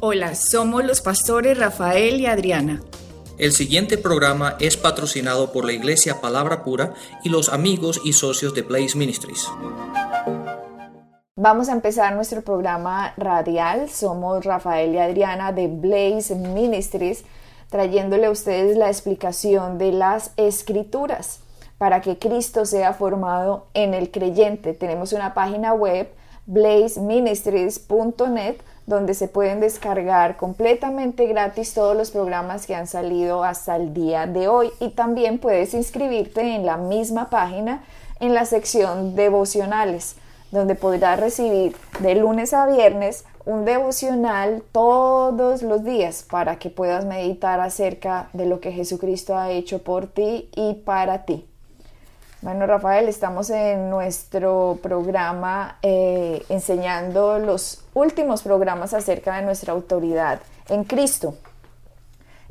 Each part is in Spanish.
Hola, somos los pastores Rafael y Adriana. El siguiente programa es patrocinado por la Iglesia Palabra Pura y los amigos y socios de Blaze Ministries. Vamos a empezar nuestro programa radial. Somos Rafael y Adriana de Blaze Ministries, trayéndole a ustedes la explicación de las escrituras para que Cristo sea formado en el creyente. Tenemos una página web, blazeministries.net, donde se pueden descargar completamente gratis todos los programas que han salido hasta el día de hoy y también puedes inscribirte en la misma página en la sección devocionales donde podrás recibir de lunes a viernes un devocional todos los días para que puedas meditar acerca de lo que Jesucristo ha hecho por ti y para ti. Bueno, Rafael, estamos en nuestro programa eh, enseñando los últimos programas acerca de nuestra autoridad en Cristo.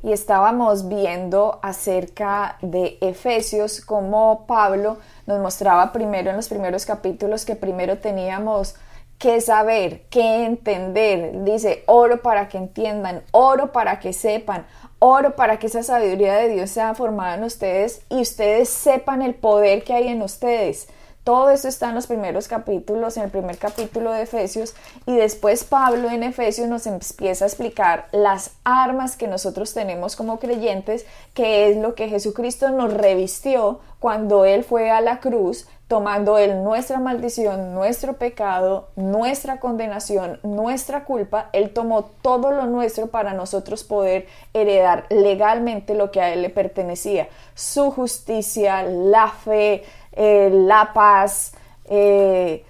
Y estábamos viendo acerca de Efesios, como Pablo nos mostraba primero en los primeros capítulos que primero teníamos que saber, que entender. Dice, oro para que entiendan, oro para que sepan, Oro para que esa sabiduría de Dios sea formada en ustedes y ustedes sepan el poder que hay en ustedes. Todo eso está en los primeros capítulos, en el primer capítulo de Efesios, y después Pablo en Efesios nos empieza a explicar las armas que nosotros tenemos como creyentes, que es lo que Jesucristo nos revistió cuando Él fue a la cruz tomando Él nuestra maldición, nuestro pecado, nuestra condenación, nuestra culpa, Él tomó todo lo nuestro para nosotros poder heredar legalmente lo que a Él le pertenecía, su justicia, la fe, eh, la paz, eh,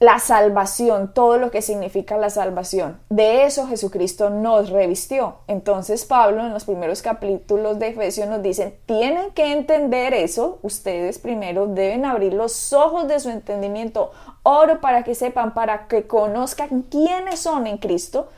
la salvación, todo lo que significa la salvación. De eso Jesucristo nos revistió. Entonces Pablo en los primeros capítulos de Efesios nos dice, tienen que entender eso, ustedes primero deben abrir los ojos de su entendimiento, oro para que sepan, para que conozcan quiénes son en Cristo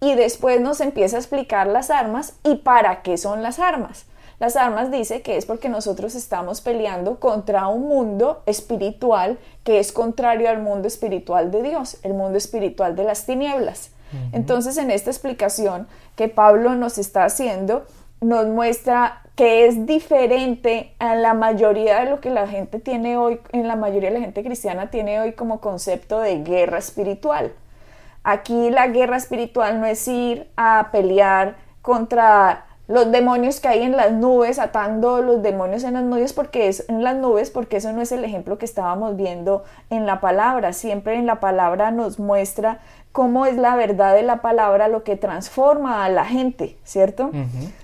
y después nos empieza a explicar las armas y para qué son las armas. Las armas dice que es porque nosotros estamos peleando contra un mundo espiritual que es contrario al mundo espiritual de Dios, el mundo espiritual de las tinieblas. Entonces, en esta explicación que Pablo nos está haciendo, nos muestra que es diferente a la mayoría de lo que la gente tiene hoy, en la mayoría de la gente cristiana tiene hoy como concepto de guerra espiritual. Aquí la guerra espiritual no es ir a pelear contra los demonios que hay en las nubes, atando los demonios en las nubes porque es en las nubes, porque eso no es el ejemplo que estábamos viendo en la palabra. Siempre en la palabra nos muestra cómo es la verdad de la palabra lo que transforma a la gente, ¿cierto?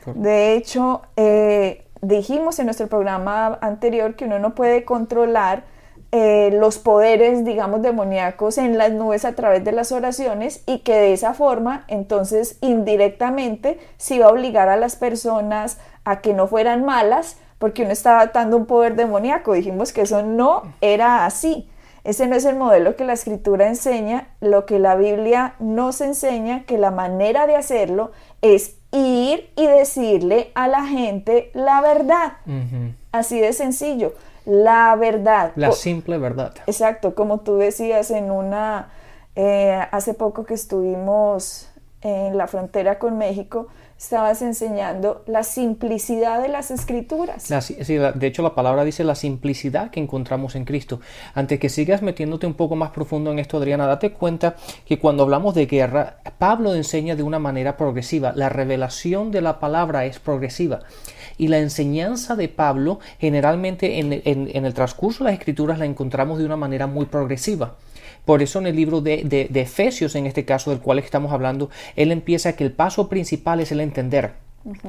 de hecho, eh, dijimos en nuestro programa anterior que uno no puede controlar eh, los poderes, digamos, demoníacos en las nubes a través de las oraciones y que de esa forma, entonces, indirectamente, se iba a obligar a las personas a que no fueran malas porque uno estaba atando un poder demoníaco. Dijimos que eso no era así. Ese no es el modelo que la escritura enseña. Lo que la Biblia nos enseña, que la manera de hacerlo es ir y decirle a la gente la verdad. Así de sencillo la verdad. La simple verdad. Exacto, como tú decías en una, eh, hace poco que estuvimos en la frontera con México, estabas enseñando la simplicidad de las escrituras. de hecho, la palabra dice la simplicidad que encontramos en Cristo. Antes que sigas metiéndote un poco más profundo en esto, Adriana, date cuenta que cuando hablamos de guerra, Pablo enseña de una manera progresiva. La revelación de la palabra es progresiva y la enseñanza de Pablo generalmente en, el transcurso de las escrituras la encontramos de una manera muy progresiva. Por eso en el libro de, de, Efesios, en este caso del cual estamos hablando, él empieza que el paso principal es el entender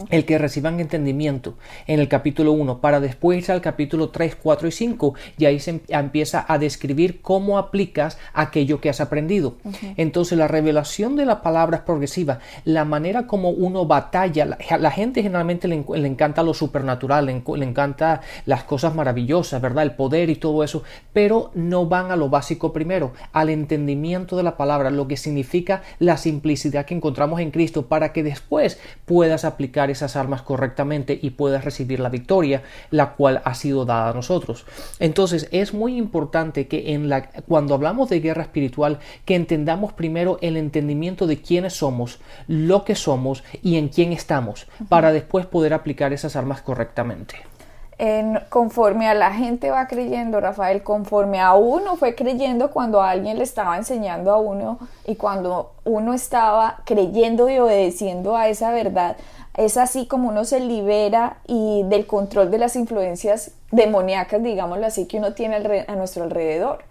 el que reciban entendimiento en el capítulo 1 para después al capítulo 3, 4 y 5 y ahí se em, empieza a describir cómo aplicas aquello que has aprendido. Entonces la revelación de la palabra es progresiva, la manera como uno batalla, la, gente generalmente le, encanta lo supernatural, le, le, encanta las cosas maravillosas, ¿verdad? El poder y todo eso, pero no van a lo básico primero, al entendimiento de la palabra, lo que significa la simplicidad que encontramos en Cristo para que después puedas aplicar aplicar esas armas correctamente y puedas recibir la victoria, la cual ha sido dada a nosotros. Entonces es muy importante que en la, cuando hablamos de guerra espiritual, que entendamos primero el entendimiento de quiénes somos, lo que somos y en quién estamos, para después poder aplicar esas armas correctamente conforme a la gente va creyendo, Rafael, conforme a uno fue creyendo cuando alguien le estaba enseñando a uno y cuando uno estaba creyendo y obedeciendo a esa verdad, es así como uno se libera y del control de las influencias demoníacas, digámoslo así, que uno tiene a nuestro alrededor.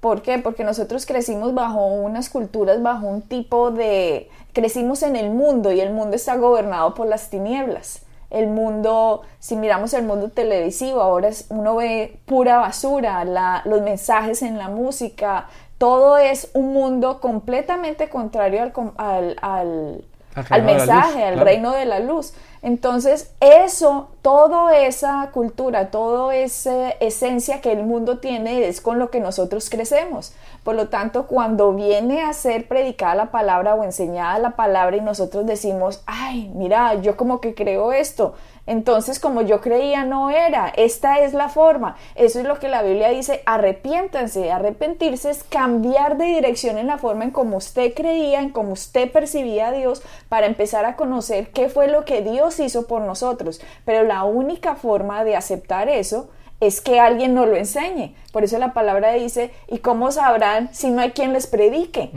¿Por qué? Porque nosotros crecimos bajo unas culturas, bajo un tipo de... crecimos en el mundo y el mundo está gobernado por las tinieblas el mundo, si miramos el mundo televisivo, ahora es, uno ve pura basura, los mensajes en la música, todo es un mundo completamente contrario al, al, al, mensaje, al reino de la luz. Entonces, eso, toda esa cultura, toda esa esencia que el mundo tiene es con lo que nosotros crecemos. Por lo tanto, cuando viene a ser predicada la palabra o enseñada la palabra y nosotros decimos, ay, mira, yo como que creo esto, entonces, como yo creía, no era. Esta es la forma. Eso es lo que la Biblia dice. Arrepiéntanse. Arrepentirse es cambiar de dirección en la forma en como usted creía, en como usted percibía a Dios, para empezar a conocer qué fue lo que Dios hizo por nosotros. Pero la única forma de aceptar eso es que alguien nos lo enseñe. Por eso la palabra dice, ¿y cómo sabrán si no hay quien les predique?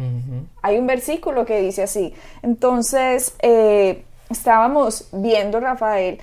Hay un versículo que dice así. Entonces, eh, estábamos viendo, Rafael,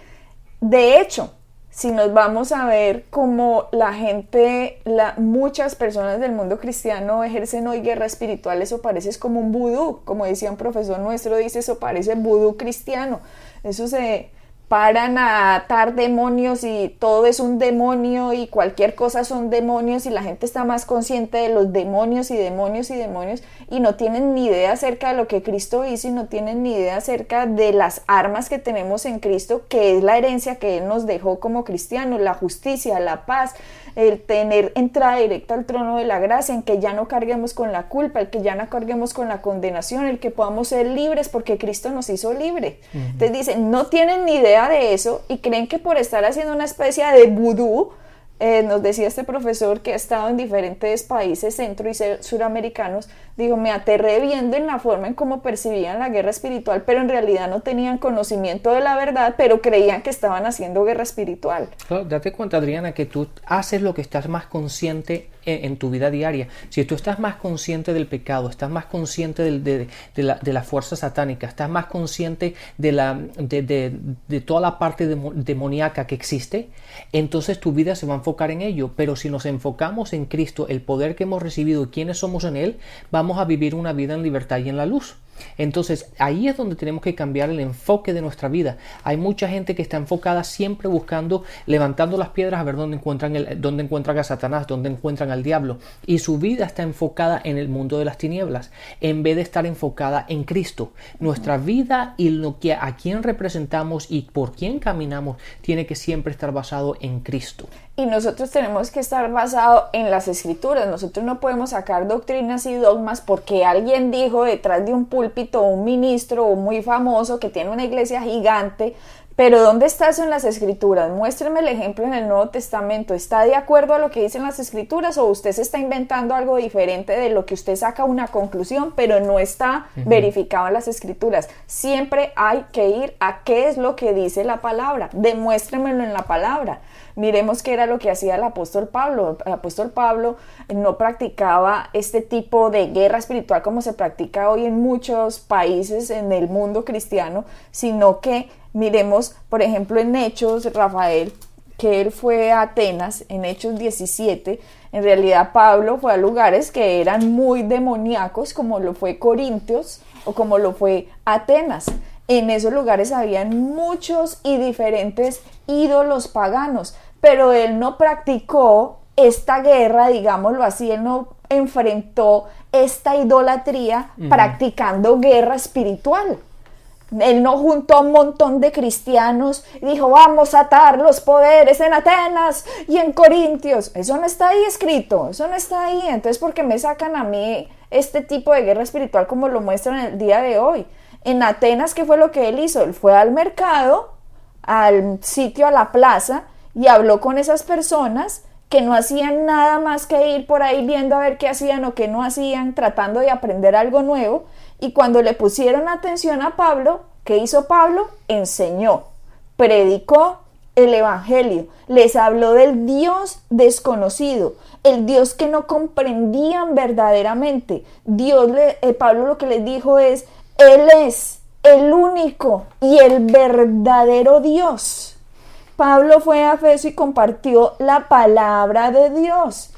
de hecho, si nos vamos a ver como la gente, la, muchas personas del mundo cristiano ejercen hoy guerra espiritual, eso parece como un vudú, como decía un profesor nuestro, dice eso parece vudú cristiano, eso se, paran a atar demonios y todo es un demonio y cualquier cosa son demonios y la gente está más consciente de los demonios y demonios y demonios y no tienen ni idea acerca de lo que Cristo hizo y no tienen ni idea acerca de las armas que tenemos en Cristo, que es la herencia que Él nos dejó como cristianos, la justicia, la paz, el tener entrada directa al trono de la gracia, en que ya no carguemos con la culpa, el que ya no carguemos con la condenación, el que podamos ser libres porque Cristo nos hizo libres. Entonces dicen, no tienen ni idea de eso y creen que por estar haciendo una especie de vudú, eh, nos decía este profesor que ha estado en diferentes países centro y suramericanos, digo, me aterré viendo en la forma en cómo percibían la guerra espiritual, pero en realidad no tenían conocimiento de la verdad, pero creían que estaban haciendo guerra espiritual. date cuenta, Adriana, que tú haces lo que estás más consciente en, tu vida diaria. Si tú estás más consciente del pecado, estás más consciente de, la, fuerza satánica, estás más consciente de, la, de, toda la parte demoníaca que existe, entonces tu vida se va a enfocar en ello. Pero si nos enfocamos en Cristo, el poder que hemos recibido y quiénes somos en Él, vamos a vivir una vida en libertad y en la luz. Entonces ahí es donde tenemos que cambiar el enfoque de nuestra vida. Hay mucha gente que está enfocada siempre buscando, levantando las piedras a ver dónde encuentran, dónde encuentran a Satanás, dónde encuentran al diablo. Y su vida está enfocada en el mundo de las tinieblas, en vez de estar enfocada en Cristo. Nuestra vida y lo que a quién representamos y por quién caminamos tiene que siempre estar basado en Cristo y nosotros tenemos que estar basados en las escrituras. Nosotros no podemos sacar doctrinas y dogmas porque alguien dijo detrás de un púlpito un ministro muy famoso que tiene una iglesia gigante. Pero ¿dónde está eso en las escrituras? Muéstreme el ejemplo en el Nuevo Testamento. ¿Está de acuerdo a lo que dicen las escrituras o usted se está inventando algo diferente de lo que usted saca una conclusión, pero no está verificado en las escrituras? Siempre hay que ir a qué es lo que dice la palabra. Demuéstremelo en la palabra. Miremos qué era lo que hacía el apóstol Pablo. El apóstol Pablo no practicaba este tipo de guerra espiritual como se practica hoy en muchos países en el mundo cristiano, sino que miremos, por ejemplo, en Hechos, Rafael, que él fue a Atenas en Hechos 17, en realidad Pablo fue a lugares que eran muy demoníacos, como lo fue Corintios o como lo fue Atenas. En esos lugares habían muchos y diferentes ídolos paganos pero él no practicó esta guerra, digámoslo así, él no enfrentó esta idolatría practicando guerra espiritual. Él no juntó a un montón de cristianos y dijo, vamos a atar los poderes en Atenas y en Corintios. Eso no está ahí escrito, eso no está ahí. Entonces, ¿por qué me sacan a mí este tipo de guerra espiritual como lo muestran el día de hoy? En Atenas, ¿qué fue lo que él hizo? Él fue al mercado, al sitio, a la plaza, y habló con esas personas que no hacían nada más que ir por ahí viendo a ver qué hacían o qué no hacían, tratando de aprender algo nuevo. Y cuando le pusieron atención a Pablo, ¿qué hizo Pablo? Enseñó, predicó el Evangelio, les habló del Dios desconocido, el Dios que no comprendían verdaderamente. Dios, le, eh, Pablo lo que les dijo es, Él es el único y el verdadero Dios. Pablo fue a Éfeso y compartió la palabra de Dios.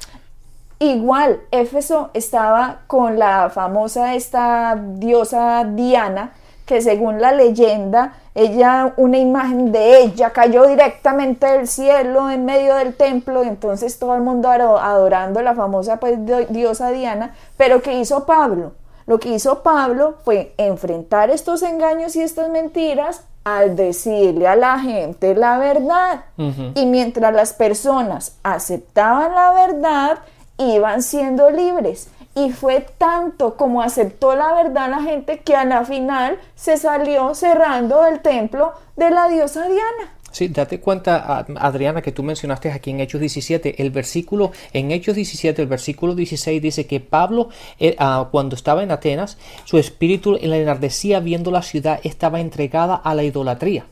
Igual, Éfeso estaba con la famosa esta diosa Diana, que según la leyenda, ella, una imagen de ella cayó directamente del cielo en medio del templo, y entonces todo el mundo adorando la famosa pues, diosa Diana. Pero ¿qué hizo Pablo? Lo que hizo Pablo fue enfrentar estos engaños y estas mentiras al decirle a la gente la verdad. Y mientras las personas aceptaban la verdad, iban siendo libres. Y fue tanto como aceptó la verdad la gente que a la final se salió cerrando el templo de la diosa Diana. Sí, date cuenta, Adriana, que tú mencionaste aquí en Hechos 17, el versículo, en Hechos 17, el versículo 16 dice que Pablo, eh, ah, cuando estaba en Atenas, su espíritu le enardecía viendo la ciudad, estaba entregada a la idolatría.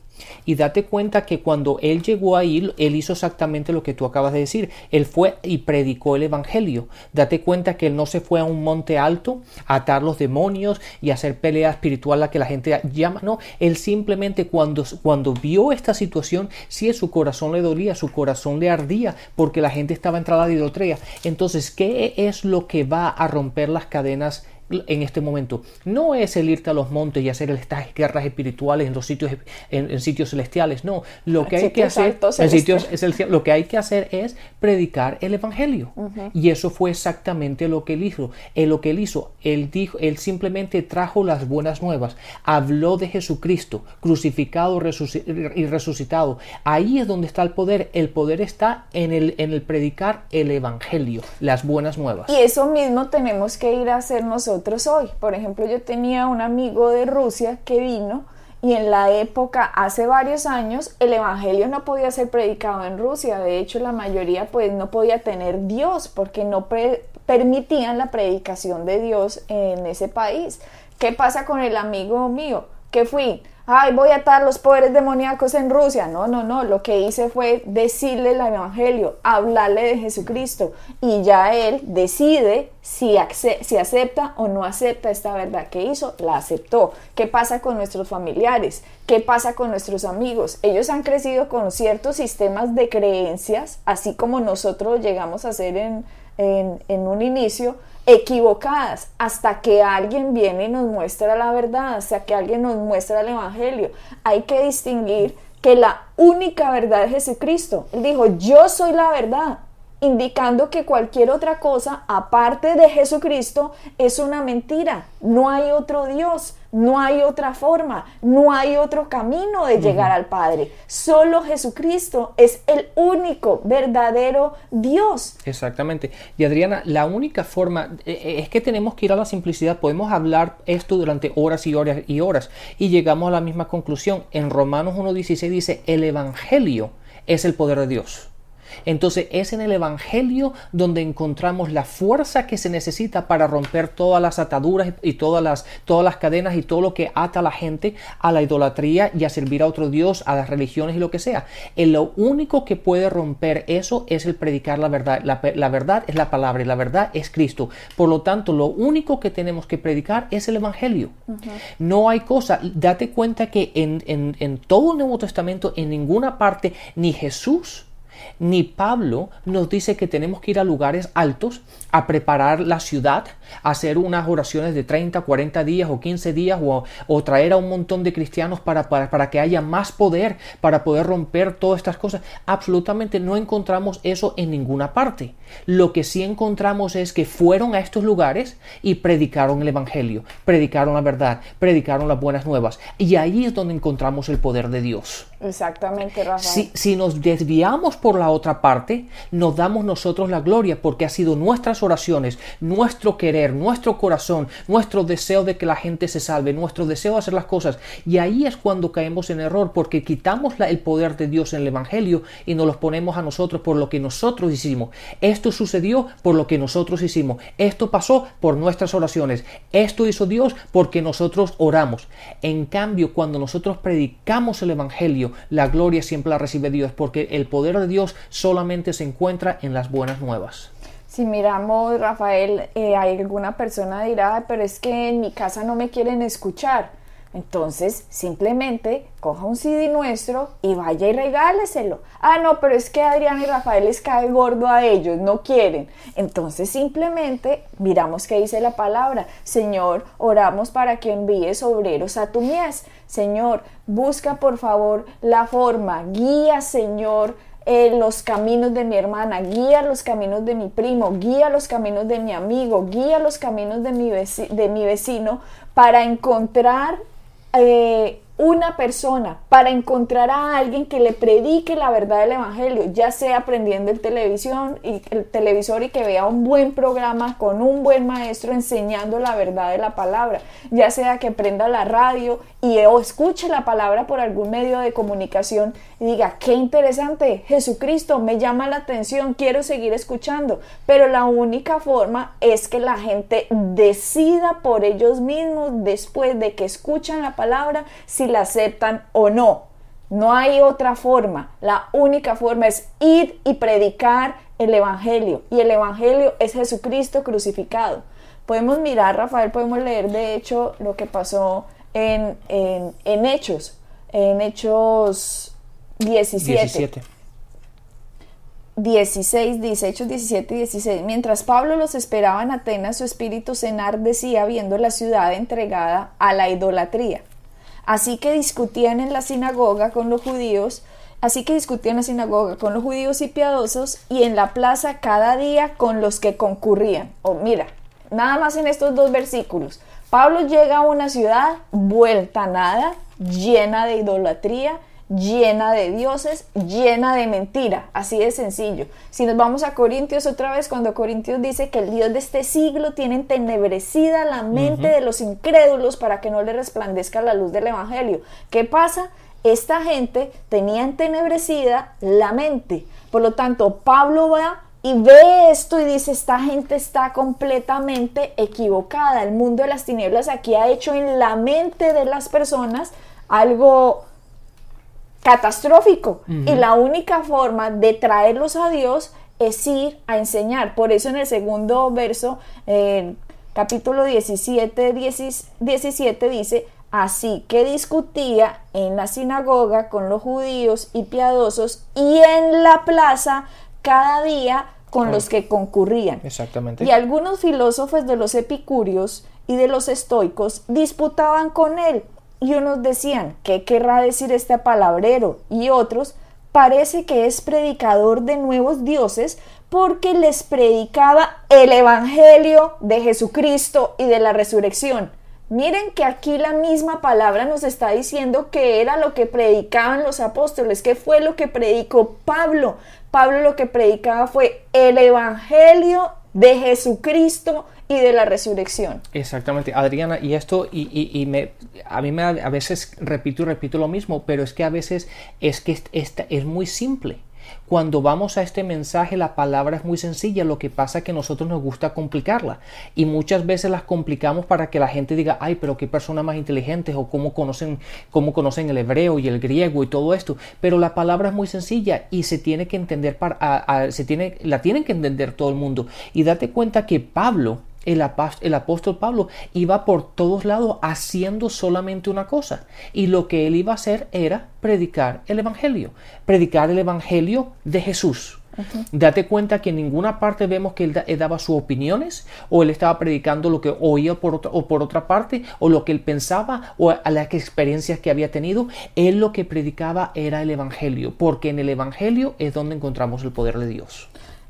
Y date cuenta que cuando él llegó ahí, él hizo exactamente lo que tú acabas de decir. Él fue y predicó el Evangelio. Date cuenta que él no se fue a un monte alto a atar los demonios y hacer pelea espiritual a que la gente llama. No, él simplemente cuando, cuando vio esta situación, sí, su corazón le dolía, su corazón le ardía porque la gente estaba entrada de idolatría. Entonces, ¿qué es lo que va a romper las cadenas en este momento. No es el irte a los montes y hacer estas guerras espirituales en los sitios en, sitios celestiales no. Lo que hay que hacer en sitios lo que hay que hacer es predicar el evangelio. Y eso fue exactamente lo que él hizo. Él, lo que él hizo él dijo él simplemente trajo las buenas nuevas. Habló de Jesucristo crucificado y resucitado. Ahí es donde está el poder. El poder está en el en el predicar el evangelio las buenas nuevas. Y eso mismo tenemos que ir a hacer nosotros hoy. Por ejemplo, yo tenía un amigo de Rusia que vino y en la época, hace varios años, el Evangelio no podía ser predicado en Rusia. De hecho, la mayoría pues no podía tener Dios porque no permitían la predicación de Dios en ese país. ¿Qué pasa con el amigo mío? Que fui ay, voy a atar los poderes demoníacos en Rusia. No, no, no. Lo que hice fue decirle el Evangelio, hablarle de Jesucristo. Y ya él decide si, si acepta o no acepta esta verdad que hizo. La aceptó. ¿Qué pasa con nuestros familiares? ¿Qué pasa con nuestros amigos? Ellos han crecido con ciertos sistemas de creencias, así como nosotros llegamos a ser en, en, en un inicio equivocadas hasta que alguien viene y nos muestra la verdad, hasta que alguien nos muestra el Evangelio. Hay que distinguir que la única verdad es Jesucristo. Él dijo, yo soy la verdad indicando que cualquier otra cosa aparte de Jesucristo es una mentira. No hay otro Dios, no hay otra forma, no hay otro camino de llegar al Padre. Solo Jesucristo es el único verdadero Dios. Exactamente. Y Adriana, la única forma eh, eh, es que tenemos que ir a la simplicidad. Podemos hablar esto durante horas y horas y horas y llegamos a la misma conclusión. En Romanos 1.16 dice, el Evangelio es el poder de Dios. Entonces es en el Evangelio donde encontramos la fuerza que se necesita para romper todas las ataduras y todas las, todas las cadenas y todo lo que ata a la gente a la idolatría y a servir a otro Dios, a las religiones y lo que sea. En lo único que puede romper eso es el predicar la verdad. La, verdad es la palabra y la verdad es Cristo. Por lo tanto, lo único que tenemos que predicar es el Evangelio. No hay cosa. Date cuenta que en, en todo el Nuevo Testamento, en ninguna parte, ni Jesús, ni Pablo nos dice que tenemos que ir a lugares altos a preparar la ciudad, a hacer unas oraciones de 30, 40 días o 15 días o, traer a un montón de cristianos para, para, para, que haya más poder, para poder romper todas estas cosas. Absolutamente no encontramos eso en ninguna parte. Lo que sí encontramos es que fueron a estos lugares y predicaron el Evangelio, predicaron la verdad, predicaron las buenas nuevas. Y ahí es donde encontramos el poder de Dios. Exactamente, Rafael. Si, si nos desviamos por por la otra parte, nos damos nosotros la gloria porque ha sido nuestras oraciones, nuestro querer, nuestro corazón, nuestro deseo de que la gente se salve, nuestro deseo de hacer las cosas. Y ahí es cuando caemos en error porque quitamos el poder de Dios en el Evangelio y nos los ponemos a nosotros por lo que nosotros hicimos. Esto sucedió por lo que nosotros hicimos. Esto pasó por nuestras oraciones. Esto hizo Dios porque nosotros oramos. En cambio, cuando nosotros predicamos el Evangelio, la gloria siempre la recibe Dios porque el poder de Dios solamente se encuentra en las buenas nuevas. Si miramos, Rafael, eh, hay alguna persona dirá, pero es que en mi casa no me quieren escuchar. Entonces, simplemente coja un CD nuestro y vaya y regáleselo. Ah, no, pero es que Adrián y Rafael les cae gordo a ellos, no quieren. Entonces, simplemente miramos qué dice la palabra. Señor, oramos para que envíes obreros a tu mies. Señor, busca por favor la forma. Guía, Señor, los caminos de mi hermana, guía los caminos de mi primo, guía los caminos de mi amigo, guía los caminos de mi, de mi vecino para encontrar eh, una persona para encontrar a alguien que le predique la verdad del evangelio, ya sea aprendiendo el televisión y el televisor y que vea un buen programa con un buen maestro enseñando la verdad de la palabra, ya sea que prenda la radio y o escuche la palabra por algún medio de comunicación y diga, qué interesante, Jesucristo me llama la atención, quiero seguir escuchando, pero la única forma es que la gente decida por ellos mismos después de que escuchan la palabra si la aceptan o no. No hay otra forma. La única forma es ir y predicar el Evangelio. Y el Evangelio es Jesucristo crucificado. Podemos mirar, Rafael, podemos leer de hecho lo que pasó en, en, Hechos, en Hechos 17. 17. 16 dice, Hechos 17 y 16, mientras Pablo los esperaba en Atenas, su espíritu se enardecía viendo la ciudad entregada a la idolatría Así que discutían en la sinagoga con los judíos, así que discutían en la sinagoga con los judíos y piadosos y en la plaza cada día con los que concurrían. O oh, mira, nada más en estos dos versículos. Pablo llega a una ciudad vuelta a nada, llena de idolatría, llena de dioses, llena de mentira, así de sencillo. Si nos vamos a Corintios otra vez, cuando Corintios dice que el Dios de este siglo tiene entenebrecida la mente de los incrédulos para que no le resplandezca la luz del Evangelio. ¿Qué pasa? Esta gente tenía entenebrecida la mente. Por lo tanto, Pablo va y ve esto y dice, esta gente está completamente equivocada. El mundo de las tinieblas aquí ha hecho en la mente de las personas algo catastrófico. Y la única forma de traerlos a Dios es ir a enseñar. Por eso en el segundo verso, capítulo 17, 17 dice, así que discutía en la sinagoga con los judíos y piadosos y en la plaza cada día con los que concurrían. Exactamente. Y algunos filósofos de los epicúreos y de los estoicos disputaban con él y unos decían, ¿qué querrá decir este palabrero? Y otros, parece que es predicador de nuevos dioses porque les predicaba el Evangelio de Jesucristo y de la resurrección. Miren que aquí la misma palabra nos está diciendo que era lo que predicaban los apóstoles, que fue lo que predicó Pablo. Pablo lo que predicaba fue el Evangelio de Jesucristo y de la resurrección. Exactamente, Adriana, y esto, y, y, me, a mí me, a veces repito y repito lo mismo, pero es que a veces es que esta es muy simple. Cuando vamos a este mensaje la palabra es muy sencilla, lo que pasa es que a nosotros nos gusta complicarla y muchas veces las complicamos para que la gente diga, ay, pero qué personas más inteligentes o cómo conocen, cómo conocen el hebreo y el griego y todo esto. Pero la palabra es muy sencilla y se tiene que entender, para, se tiene, la tienen que entender todo el mundo. Y date cuenta que Pablo, el, apóstol Pablo iba por todos lados haciendo solamente una cosa. Y lo que él iba a hacer era predicar el Evangelio. Predicar el Evangelio de Jesús. Date cuenta que en ninguna parte vemos que él, daba sus opiniones o él estaba predicando lo que oía por otra, o por otra parte o lo que él pensaba o a las experiencias que había tenido. Él lo que predicaba era el Evangelio, porque en el Evangelio es donde encontramos el poder de Dios.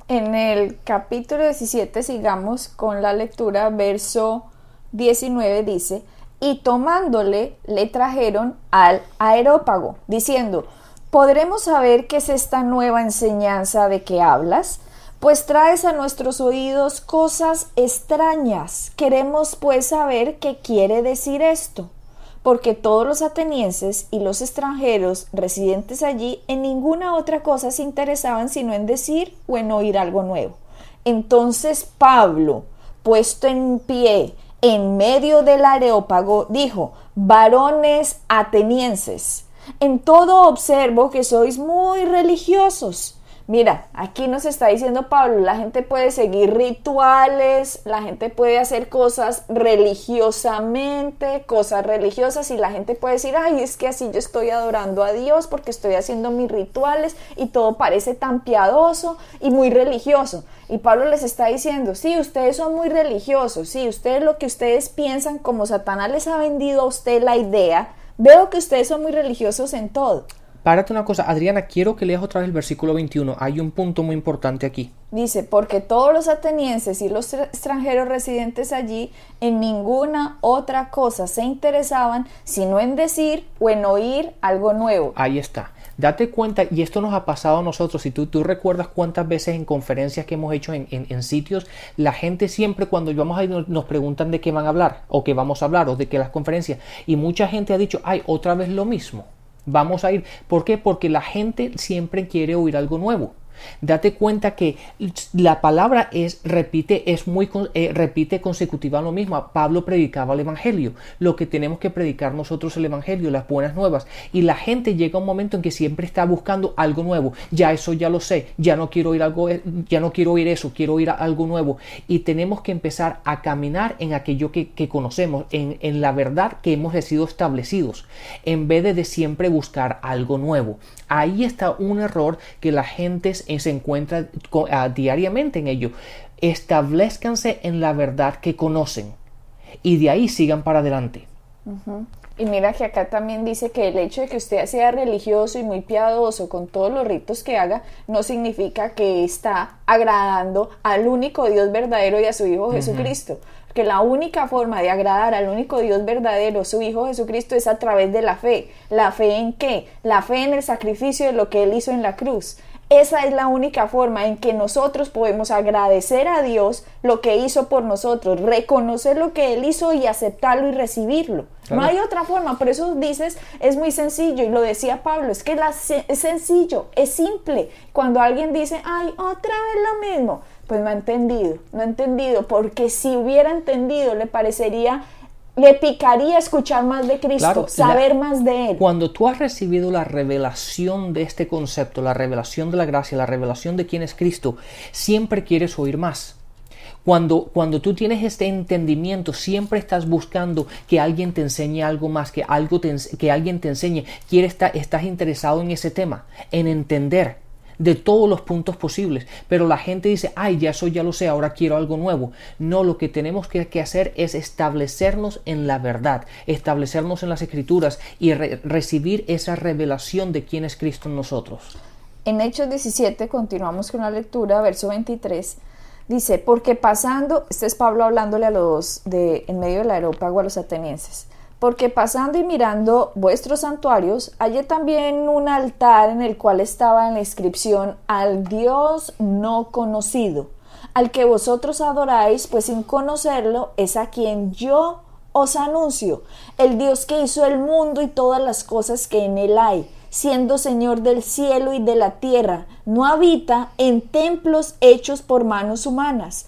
En el capítulo 17 sigamos con la lectura, verso 19 dice, y tomándole le trajeron al aerópago, diciendo, ¿podremos saber qué es esta nueva enseñanza de que hablas? Pues traes a nuestros oídos cosas extrañas. Queremos pues saber qué quiere decir esto porque todos los atenienses y los extranjeros residentes allí en ninguna otra cosa se interesaban sino en decir o en oír algo nuevo. Entonces Pablo, puesto en pie en medio del areópago, dijo, varones atenienses, en todo observo que sois muy religiosos Mira, aquí nos está diciendo Pablo, la gente puede seguir rituales, la gente puede hacer cosas religiosamente, cosas religiosas y la gente puede decir, ay, es que así yo estoy adorando a Dios porque estoy haciendo mis rituales y todo parece tan piadoso y muy religioso. Y Pablo les está diciendo, sí, ustedes son muy religiosos, sí, ustedes lo que ustedes piensan como Satanás les ha vendido a usted la idea, veo que ustedes son muy religiosos en todo. Párate una cosa, Adriana, quiero que leas otra vez el versículo 21. Hay un punto muy importante aquí. Dice, porque todos los atenienses y los extranjeros residentes allí en ninguna otra cosa se interesaban sino en decir o en oír algo nuevo. Ahí está. Date cuenta, y esto nos ha pasado a nosotros, si tú, tú recuerdas cuántas veces en conferencias que hemos hecho en, en, sitios, la gente siempre cuando vamos a ir nos, nos, preguntan de qué van a hablar, o qué vamos a hablar, o de qué las conferencias, y mucha gente ha dicho, ay, otra vez lo mismo. Vamos a ir. ¿Por qué? Porque la gente siempre quiere oír algo nuevo. Date cuenta que la palabra es repite, es muy eh, repite consecutiva lo mismo. Pablo predicaba el evangelio. Lo que tenemos que predicar nosotros el evangelio, las buenas nuevas. Y la gente llega a un momento en que siempre está buscando algo nuevo. Ya eso ya lo sé, ya no quiero oír algo, eh, ya no quiero oír eso, quiero oír algo nuevo. Y tenemos que empezar a caminar en aquello que, conocemos, en, la verdad que hemos sido establecidos, en vez de, de siempre buscar algo nuevo. Ahí está un error que la gente se encuentra ah, diariamente en ello. Establezcanse en la verdad que conocen y de ahí sigan para adelante. Y mira que acá también dice que el hecho de que usted sea religioso y muy piadoso con todos los ritos que haga, no significa que está agradando al único Dios verdadero y a su Hijo Jesucristo que la única forma de agradar al único Dios verdadero, su Hijo Jesucristo, es a través de la fe. ¿La fe en qué? La fe en el sacrificio de lo que Él hizo en la cruz. Esa es la única forma en que nosotros podemos agradecer a Dios lo que hizo por nosotros, reconocer lo que Él hizo y aceptarlo y recibirlo. No hay otra forma, por eso dices, es muy sencillo, y lo decía Pablo, es que es sencillo, es simple. Cuando alguien dice, ay, otra vez lo mismo, pues no ha entendido, no ha entendido, porque si hubiera entendido le parecería, le picaría escuchar más de Cristo, saber más de Él. Cuando tú has recibido la revelación de este concepto, la revelación de la gracia, la revelación de quién es Cristo, siempre quieres oír más. Cuando, cuando, tú tienes este entendimiento, siempre estás buscando que alguien te enseñe algo más, que, algo que alguien te enseñe. Quieres estar, estás interesado en ese tema, en entender de todos los puntos posibles. Pero la gente dice, ay, ya eso ya lo sé, ahora quiero algo nuevo. No, lo que tenemos que, hacer es establecernos en la verdad, establecernos en las escrituras y recibir esa revelación de quién es Cristo en nosotros. En Hechos 17 continuamos con la lectura, verso 23. Dice, porque pasando, este es Pablo hablándole a los de en medio del aerópago a los atenienses porque pasando y mirando vuestros santuarios, hallé también un altar en el cual estaba en la inscripción al Dios no conocido, al que vosotros adoráis, pues sin conocerlo es a quien yo os anuncio, el Dios que hizo el mundo y todas las cosas que en él hay, siendo Señor del cielo y de la tierra, no habita en templos hechos por manos humanas,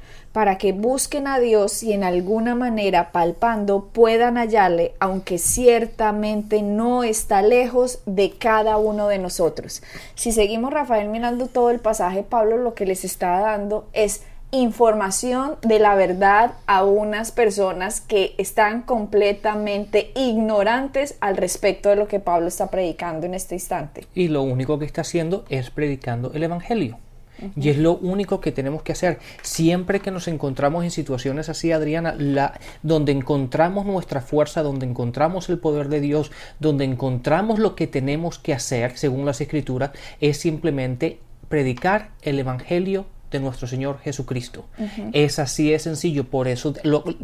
para que busquen a Dios y en alguna manera palpando puedan hallarle, aunque ciertamente no está lejos de cada uno de nosotros. Si seguimos Rafael mirando todo el pasaje, Pablo lo que les está dando es información de la verdad a unas personas que están completamente ignorantes al respecto de lo que Pablo está predicando en este instante. Y lo único que está haciendo es predicando el Evangelio. Y es lo único que tenemos que hacer. Siempre que nos encontramos en situaciones así, Adriana, la, donde encontramos nuestra fuerza, donde encontramos el poder de Dios, donde encontramos lo que tenemos que hacer, según las escrituras, es simplemente predicar el Evangelio de nuestro Señor Jesucristo. Es así es sencillo, por eso,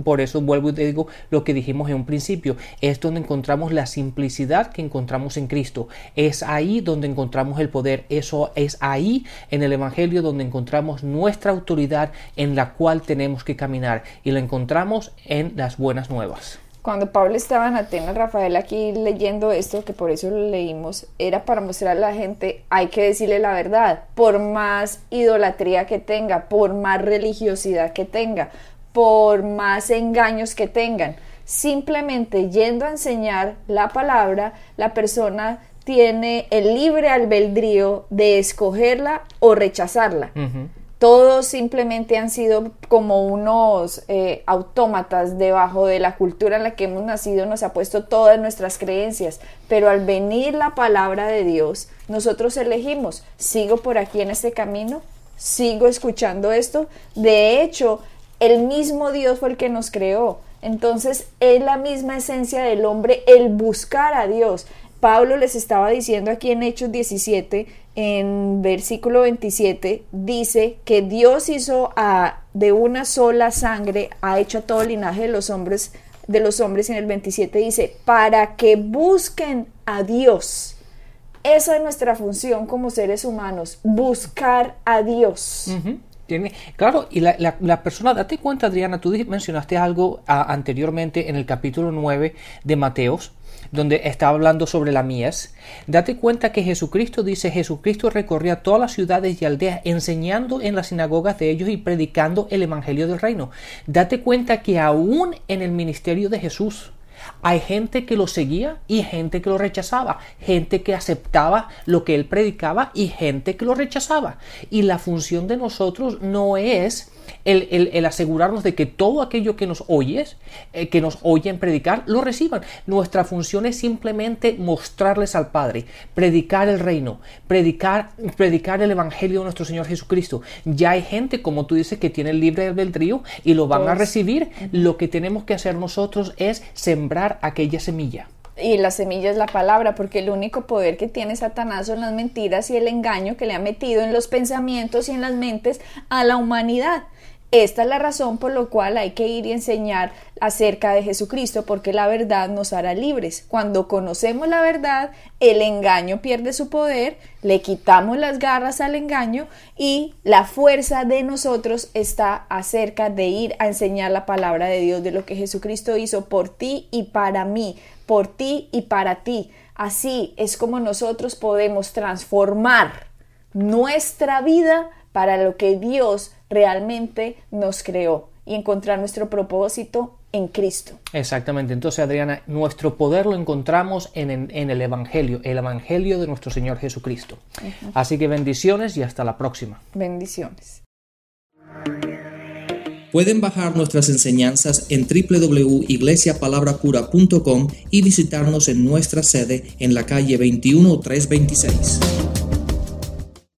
por eso vuelvo y te digo lo que dijimos en un principio, es donde encontramos la simplicidad que encontramos en Cristo, es ahí donde encontramos el poder, eso es ahí en el Evangelio donde encontramos nuestra autoridad en la cual tenemos que caminar y la encontramos en las buenas nuevas cuando Pablo estaba en Atenas, Rafael aquí leyendo esto, que por eso lo leímos, era para mostrar a la gente, hay que decirle la verdad, por más idolatría que tenga, por más religiosidad que tenga, por más engaños que tengan. Simplemente yendo a enseñar la palabra, la persona tiene el libre albedrío de escogerla o rechazarla. Todos simplemente han sido como unos eh, autómatas debajo de la cultura en la que hemos nacido, nos ha puesto todas nuestras creencias, pero al venir la palabra de Dios, nosotros elegimos, sigo por aquí en este camino, sigo escuchando esto, de hecho, el mismo Dios fue el que nos creó, entonces es la misma esencia del hombre el buscar a Dios. Pablo les estaba diciendo aquí en Hechos 17 en versículo 27 dice que Dios hizo a, de una sola sangre, ha hecho a todo el linaje de los hombres, de los hombres en el 27 dice, para que busquen a Dios. Esa es nuestra función como seres humanos, buscar a Dios. Tiene, claro, y la, la, persona, date cuenta, Adriana, tú mencionaste algo anteriormente en el capítulo 9 de Mateos, donde está hablando sobre la mies, date cuenta que Jesucristo dice, Jesucristo recorría todas las ciudades y aldeas enseñando en las sinagogas de ellos y predicando el Evangelio del Reino. Date cuenta que aún en el ministerio de Jesús, hay gente que lo seguía y gente que lo rechazaba, gente que aceptaba lo que él predicaba y gente que lo rechazaba. Y la función de nosotros no es el, asegurarnos de que todo aquello que nos oyes, eh, que nos oyen predicar, lo reciban. Nuestra función es simplemente mostrarles al Padre, predicar el reino, predicar, predicar el Evangelio de nuestro Señor Jesucristo. Ya hay gente, como tú dices, que tiene el libre albedrío y lo van a recibir. Lo que tenemos que hacer nosotros es sembrar aquella semilla. Y la semilla es la palabra, porque el único poder que tiene Satanás son las mentiras y el engaño que le ha metido en los pensamientos y en las mentes a la humanidad. Esta es la razón por la cual hay que ir y enseñar acerca de Jesucristo, porque la verdad nos hará libres. Cuando conocemos la verdad, el engaño pierde su poder, le quitamos las garras al engaño y la fuerza de nosotros está acerca de ir a enseñar la palabra de Dios, de lo que Jesucristo hizo por ti y para mí, por ti y para ti. Así es como nosotros podemos transformar nuestra vida para lo que Dios realmente nos creó y encontrar nuestro propósito en Cristo. Exactamente. Entonces, Adriana, nuestro poder lo encontramos en, el Evangelio, el Evangelio de nuestro Señor Jesucristo. Así que bendiciones y hasta la próxima. Bendiciones. Pueden bajar nuestras enseñanzas en www.iglesiapalabracura.com y visitarnos en nuestra sede en la calle 21326.